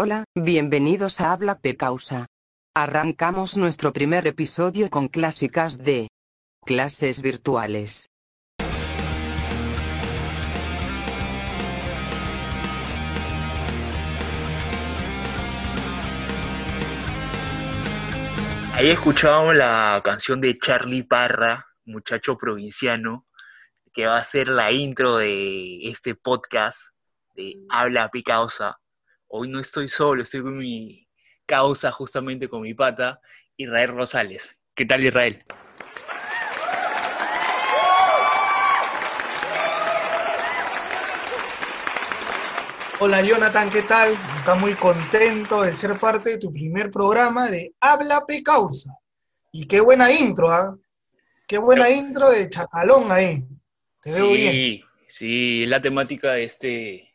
Hola, bienvenidos a Habla P Causa. Arrancamos nuestro primer episodio con clásicas de clases virtuales. Ahí escuchábamos la canción de Charlie Parra, muchacho provinciano, que va a ser la intro de este podcast de Habla Picausa. Hoy no estoy solo, estoy con mi causa, justamente con mi pata, Israel Rosales. ¿Qué tal, Israel? Hola Jonathan, ¿qué tal? Está muy contento de ser parte de tu primer programa de Habla Pecausa. Y qué buena intro, ¿ah? Qué buena intro de Chacalón ahí. Te veo sí, bien. sí, la temática de este,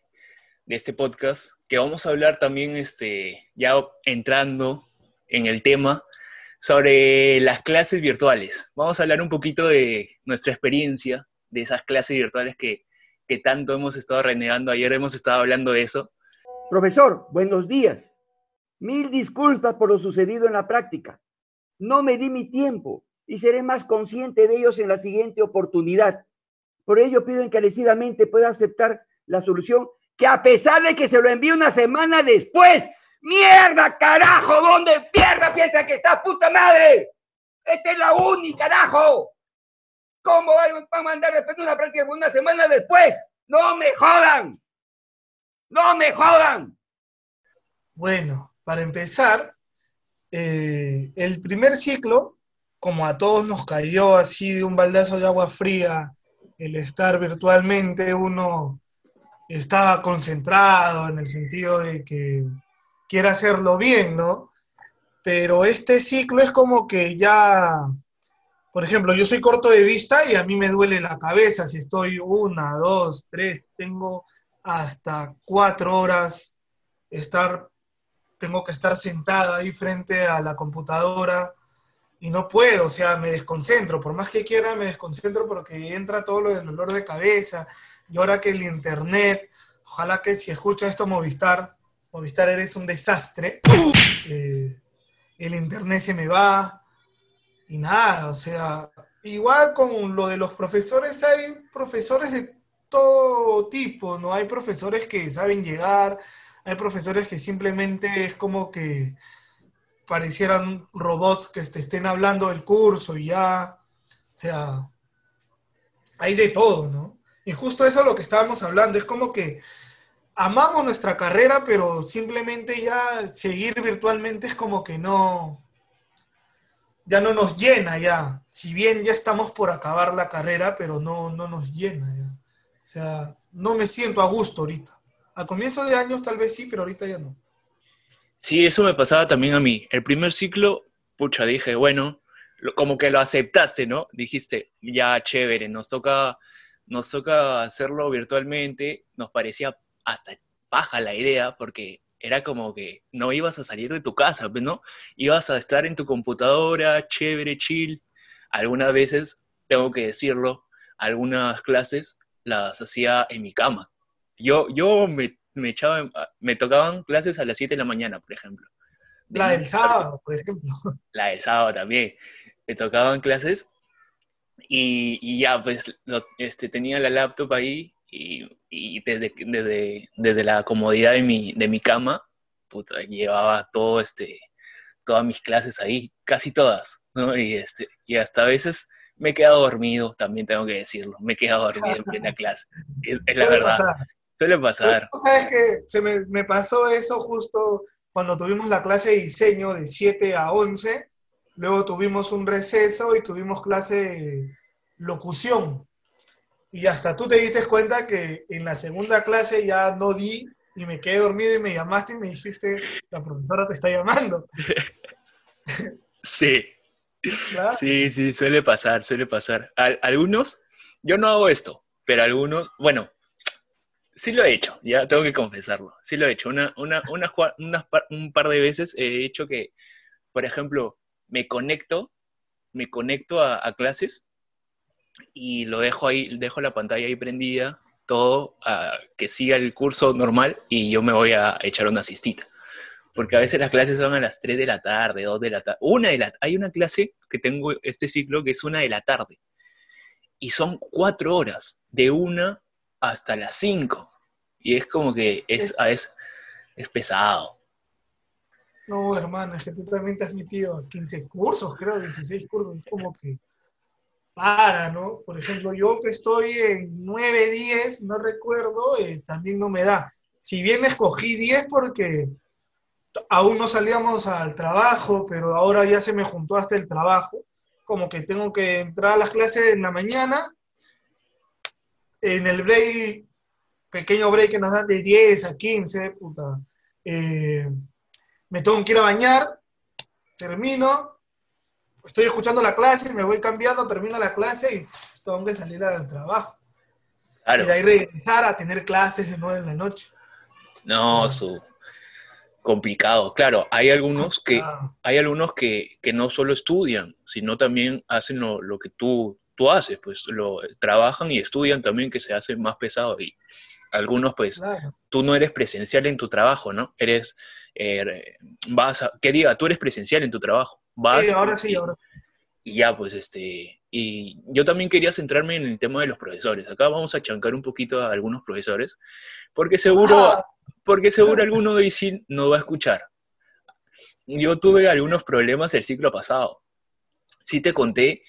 de este podcast, que vamos a hablar también, este, ya entrando en el tema, sobre las clases virtuales. Vamos a hablar un poquito de nuestra experiencia, de esas clases virtuales que, que tanto hemos estado renegando. Ayer hemos estado hablando de eso. Profesor, buenos días. Mil disculpas por lo sucedido en la práctica. No me di mi tiempo y seré más consciente de ellos en la siguiente oportunidad. Por ello pido encarecidamente pueda aceptar la solución que a pesar de que se lo envíe una semana después, mierda, carajo, ¿dónde mierda piensa que está puta madre? Esta es la única, carajo. ¿Cómo van a mandar después de una práctica una semana después? No me jodan. No me jodan. Bueno, para empezar, eh, el primer ciclo, como a todos nos cayó así de un baldazo de agua fría, el estar virtualmente, uno está concentrado en el sentido de que quiere hacerlo bien, ¿no? Pero este ciclo es como que ya, por ejemplo, yo soy corto de vista y a mí me duele la cabeza si estoy una, dos, tres, tengo hasta cuatro horas estar, tengo que estar sentada ahí frente a la computadora y no puedo, o sea, me desconcentro, por más que quiera me desconcentro porque entra todo lo del dolor de cabeza y ahora que el internet, ojalá que si escucha esto Movistar, Movistar eres un desastre, eh, el internet se me va y nada, o sea, igual con lo de los profesores, hay profesores de todo tipo, ¿no? Hay profesores que saben llegar, hay profesores que simplemente es como que parecieran robots que te estén hablando del curso y ya, o sea, hay de todo, ¿no? Y justo eso es lo que estábamos hablando, es como que amamos nuestra carrera, pero simplemente ya seguir virtualmente es como que no, ya no nos llena ya. Si bien ya estamos por acabar la carrera, pero no, no nos llena ya. O sea, no me siento a gusto ahorita. A comienzo de años tal vez sí, pero ahorita ya no. Sí, eso me pasaba también a mí. El primer ciclo, pucha, dije, bueno, como que lo aceptaste, ¿no? Dijiste, ya chévere, nos toca, nos toca hacerlo virtualmente. Nos parecía hasta paja la idea, porque era como que no ibas a salir de tu casa, pues, ¿no? Ibas a estar en tu computadora, chévere, chill. Algunas veces, tengo que decirlo, algunas clases las hacía en mi cama. Yo, yo me, me echaba, en- me tocaban clases a las 7 de la mañana, por ejemplo. De La del sábado, por ejemplo. la del sábado también. Me tocaban clases y, y ya, pues, lo- este, tenía la laptop ahí y, y desde, desde, desde la comodidad de mi, de mi cama, puta, llevaba todo este, todas mis clases ahí, casi todas, ¿no? Y, este, y hasta a veces me he quedado dormido, también tengo que decirlo, me he quedado dormido en plena clase. Es, es la verdad. Suele pasar. Tú sabes que se me, me pasó eso justo cuando tuvimos la clase de diseño de 7 a 11, luego tuvimos un receso y tuvimos clase de locución. Y hasta tú te diste cuenta que en la segunda clase ya no di y me quedé dormido y me llamaste y me dijiste, la profesora te está llamando. Sí. Sí, sí, suele pasar, suele pasar. Al- algunos, yo no hago esto, pero algunos, bueno, sí lo he hecho, ya tengo que confesarlo, sí lo he hecho. Una, una, par- un par de veces he hecho que, por ejemplo, me conecto, me conecto a, clases y lo dejo ahí, dejo la pantalla ahí prendida, todo, que siga el curso normal y yo me voy a echar una cistita. porque a veces las clases son a las 3 de la tarde, 2 de la tarde, una de la Hay una clase que tengo este ciclo que es una de la tarde, y son cuatro horas, de una hasta las 5, y es como que es, es, es pesado. No, hermano, es que tú también te has metido 15 cursos, creo, 16 cursos, es como que para, ¿no? Por ejemplo, yo que estoy en 9, 10, no recuerdo, eh, también no me da. Si bien escogí 10 porque aún no salíamos al trabajo, pero ahora ya se me juntó hasta el trabajo, como que tengo que entrar a las clases en la mañana, en el break, pequeño break que nos dan de 10 a 15, puta, eh, me tengo que ir a bañar, termino, estoy escuchando la clase, me voy cambiando, termino la clase y tengo que salir al trabajo. Y de ahí regresar a tener clases de nuevo en la noche. No, su complicado. Claro, hay algunos que hay algunos que, no solo estudian, sino también hacen lo, que tú, tú haces, pues lo trabajan y estudian también que se hace más pesado y algunos pues tú no eres presencial en tu trabajo, ¿no? Eres eh, vas a, que diga, tú eres presencial en tu trabajo, vas ahora sí, ahora. y ya pues este y yo también quería centrarme en el tema de los profesores. Acá vamos a chancar un poquito a algunos profesores, porque seguro, ah. porque seguro alguno de ISIL no va a escuchar. Yo tuve algunos problemas el ciclo pasado. Sí te conté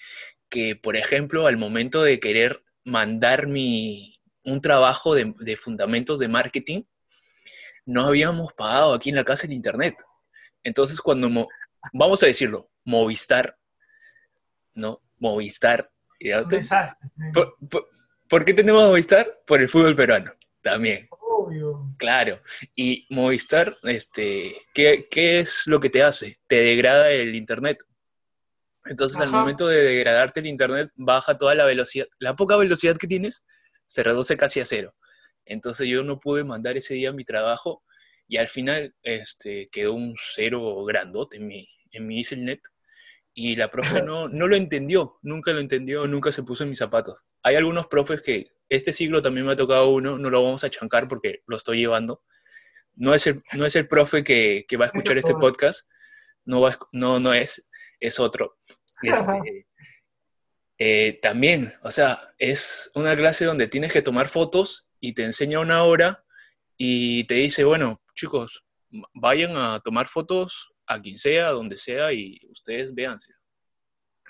que, por ejemplo, al momento de querer mandar mi, un trabajo de, de fundamentos de marketing, no habíamos pagado aquí en la casa el internet. Entonces, cuando, vamos a decirlo, Movistar, ¿no? Movistar. Desastre. ¿Por, qué tenemos Movistar? Por el fútbol peruano, también. Obvio. Claro. Y Movistar, este, ¿qué, es lo que te hace? Te degrada el internet. Entonces, al momento de degradarte el internet, baja toda la velocidad. La poca velocidad que tienes se reduce casi a cero. Entonces, yo no pude mandar ese día mi trabajo y al final este, quedó un cero grandote en mi, en mi EasyNet y la profe no, no lo entendió, nunca lo entendió, nunca se puso en mis zapatos. Hay algunos profes que este siglo también me ha tocado uno, no lo vamos a chancar porque lo estoy llevando. No es el, no es el profe que, va a escuchar este podcast, no, va, no, no es, es otro. Este, eh, también, o sea, es una clase donde tienes que tomar fotos y te enseña una hora y te dice, bueno, chicos, vayan a tomar fotos a quien sea, donde sea, y ustedes véanse.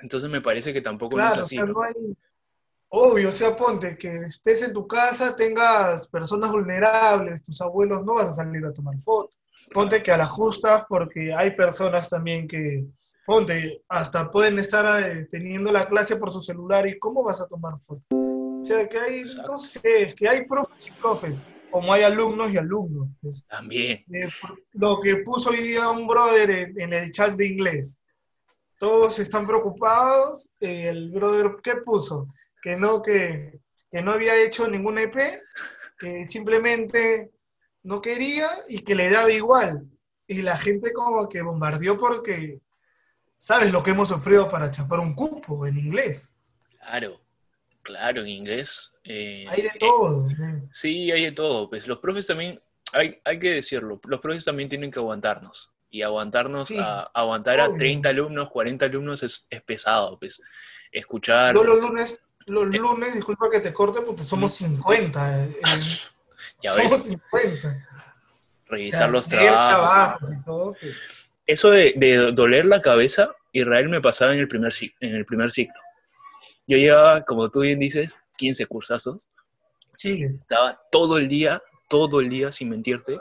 Entonces me parece que tampoco es así. ¿no? Obvio, o sea, ponte que estés en tu casa, tengas personas vulnerables, tus abuelos, no vas a salir a tomar fotos. Ponte que a la justa, porque hay personas también que, ponte, hasta pueden estar eh, teniendo la clase por su celular y ¿cómo vas a tomar fotos? O sea, que hay, no sé, que hay profes y profes como hay alumnos y alumnos. Pues. También. Eh, lo que puso hoy día un brother en, el chat de inglés. Todos están preocupados. el brother, ¿qué puso? Que no, que, que no había hecho ninguna EP, que simplemente no quería y que le daba igual. Y la gente como que bombardeó porque, ¿sabes lo que hemos sufrido para chapar un cupo en inglés? Claro, claro, en inglés eh, hay de todo. sí, hay de todo. Pues los profes también, hay, hay que decirlo, los profes también tienen que aguantarnos. Y aguantarnos, a, aguantar a 30 alumnos, 40 alumnos es, pesado, pues. Escuchar. los lunes, los eh, lunes, disculpa que te corte, porque somos 50. Eh, ah, ya somos 50. Revisar los trabajos. y todo, pues. Eso de, de, doler la cabeza, Israel me pasaba en el primer, en el primer ciclo. Yo llevaba, como tú bien dices, 15 cursazos. Sí. Estaba todo el día, todo el día, sin mentirte,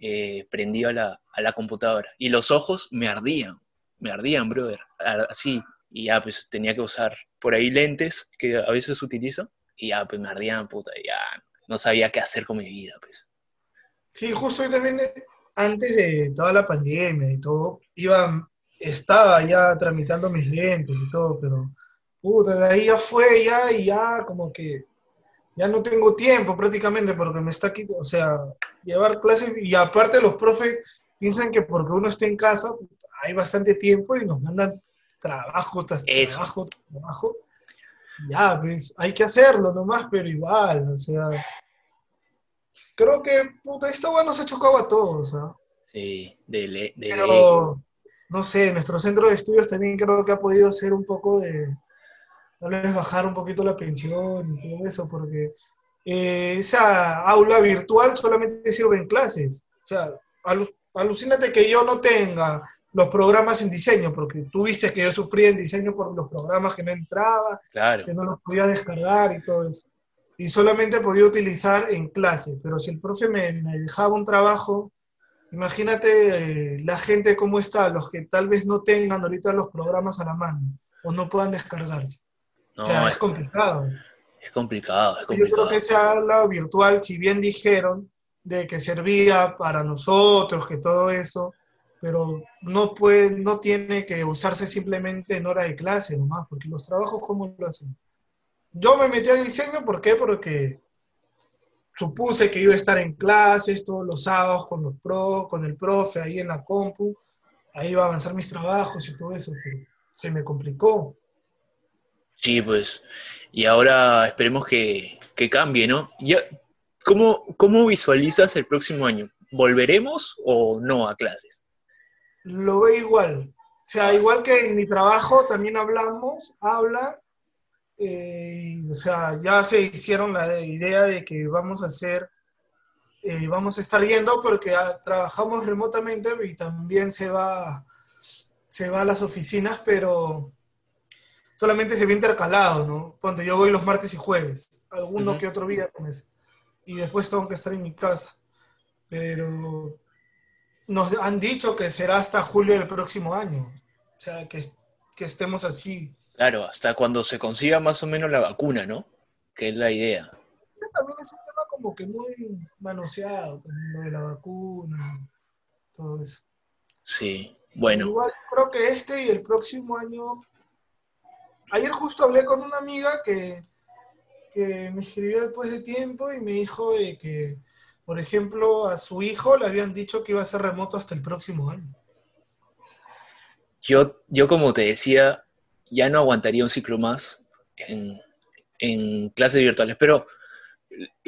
eh, prendido a la, a la computadora. Y los ojos me ardían, me ardían, brother, así. Y ya, pues tenía que usar por ahí lentes que a veces utilizo. Y ya, pues me ardían, puta, ya no sabía qué hacer con mi vida, pues. Sí, justo hoy también, eh, antes de toda la pandemia y todo, iba, estaba ya tramitando mis lentes y todo, pero puta, de ahí ya fue ya y ya como que ya no tengo tiempo prácticamente porque me está quitando, o sea, llevar clases y aparte los profes piensan que porque uno está en casa hay bastante tiempo y nos mandan trabajo tras trabajo trabajo. Ya, pues hay que hacerlo nomás, pero igual, o sea, creo que puta, esta weá nos ha chocado a todos, ¿ah? Sí, de, le- de. Pero, no sé, nuestro centro de estudios también creo que ha podido ser un poco de, tal vez bajar un poquito la pensión y todo eso, porque eh, esa aula virtual solamente sirve en clases. O sea, alu- alucínate que yo no tenga los programas en diseño, porque tú viste que yo sufría en diseño por los programas que no entraba, Claro, que no los podía descargar y todo eso. Y solamente podía utilizar en clase, pero si el profe me, me dejaba un trabajo, imagínate eh, la gente cómo está, los que tal vez no tengan ahorita los programas a la mano o no puedan descargarse. no, o sea, es es, complicado. es complicado, es Yo creo complicado. que ese aula virtual, si bien dijeron de que servía para nosotros, que todo eso, pero no puede, no tiene que usarse simplemente en hora de clase nomás, porque los trabajos, ¿cómo lo hacen? Yo me metí a diseño, ¿por qué? Porque supuse que iba a estar en clases todos los sábados con los pro, con el profe ahí en la compu, ahí iba a avanzar mis trabajos y todo eso, pero se me complicó. Sí, pues. Y ahora esperemos que, que cambie, ¿no? Ya, ¿cómo, ¿Cómo visualizas el próximo año? ¿Volveremos o no a clases? lo ve igual. O sea, igual que en mi trabajo también hablamos, habla, eh, o sea, ya se hicieron la idea de que vamos a hacer, eh, vamos a estar yendo porque ah, trabajamos remotamente y también se va, se va a las oficinas, pero solamente se ve intercalado, ¿no? Cuando yo voy los martes y jueves, alguno Ujú. que otro viernes, y después tengo que estar en mi casa. Pero nos han dicho que será hasta julio del próximo año. O sea, que, que estemos así. Claro, hasta cuando se consiga más o menos la vacuna, ¿no? Que es la idea. Ese también es un tema como que muy manoseado, también lo de la vacuna, todo eso. Sí, bueno, Igual creo que este y el próximo año. Ayer justo hablé con una amiga que, que me escribió después de tiempo y me dijo de que, por ejemplo, a su hijo le habían dicho que iba a ser remoto hasta el próximo año. yo, yo como te decía, ya no aguantaría un ciclo más en, en clases virtuales, pero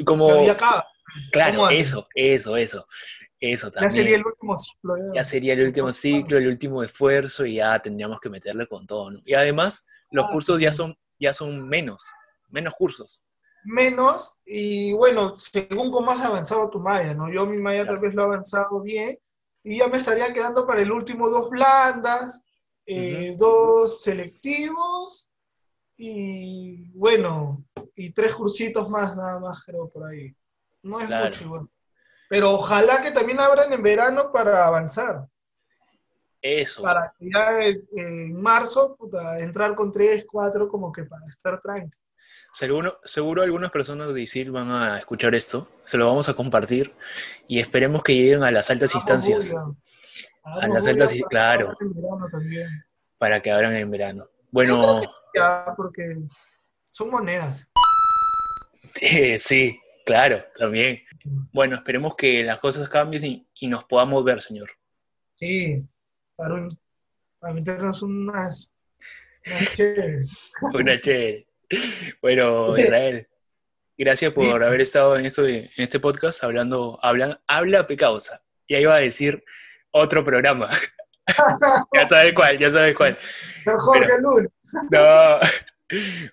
como, Pero ya acaba. claro, eso, eso, eso, eso Ya sería también. el último ciclo. Ya sería el último ciclo, el último esfuerzo y ya tendríamos que meterle con todo, ¿no? Y además, los Ah, cursos ya son, ya son menos, menos cursos. menos y bueno, según cómo has avanzado tu malla, ¿no? Yo mi malla Claro. tal vez lo he avanzado bien y ya me estaría quedando para el último dos blandas, eh, dos selectivos y bueno, y tres cursitos más nada más creo por ahí. No es Claro. mucho igual. Pero ojalá que también abran en verano para avanzar, Eso. para que ya en, en marzo puta, entrar con tres, cuatro como que para estar tranquilo. Seguro, seguro algunas personas de ISIL van a escuchar esto, se lo vamos a compartir y esperemos que lleguen a las altas instancias A las altas y- claro. Para que abran en verano. Yo Bueno, creo que sí, ya, porque son monedas. sí, claro, también. Bueno, esperemos que las cosas cambien y, y nos podamos ver, señor. Sí, para, un- para meternos unas, unas chéveres. Una chévere. Bueno, Israel, gracias por haber estado en, esto en este podcast hablando, hablan, habla pecausa. Ya iba a decir otro programa. ya sabes cuál, ya sabes cuál. Pero Jorge Luna. No.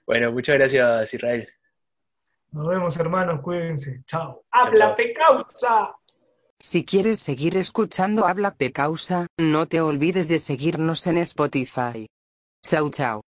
Bueno, muchas gracias, Israel. Nos vemos, hermanos, cuídense. Chao. ¡Habla pecausa! Si quieres seguir escuchando Habla Causa, no te olvides de seguirnos en Spotify. Chau chau.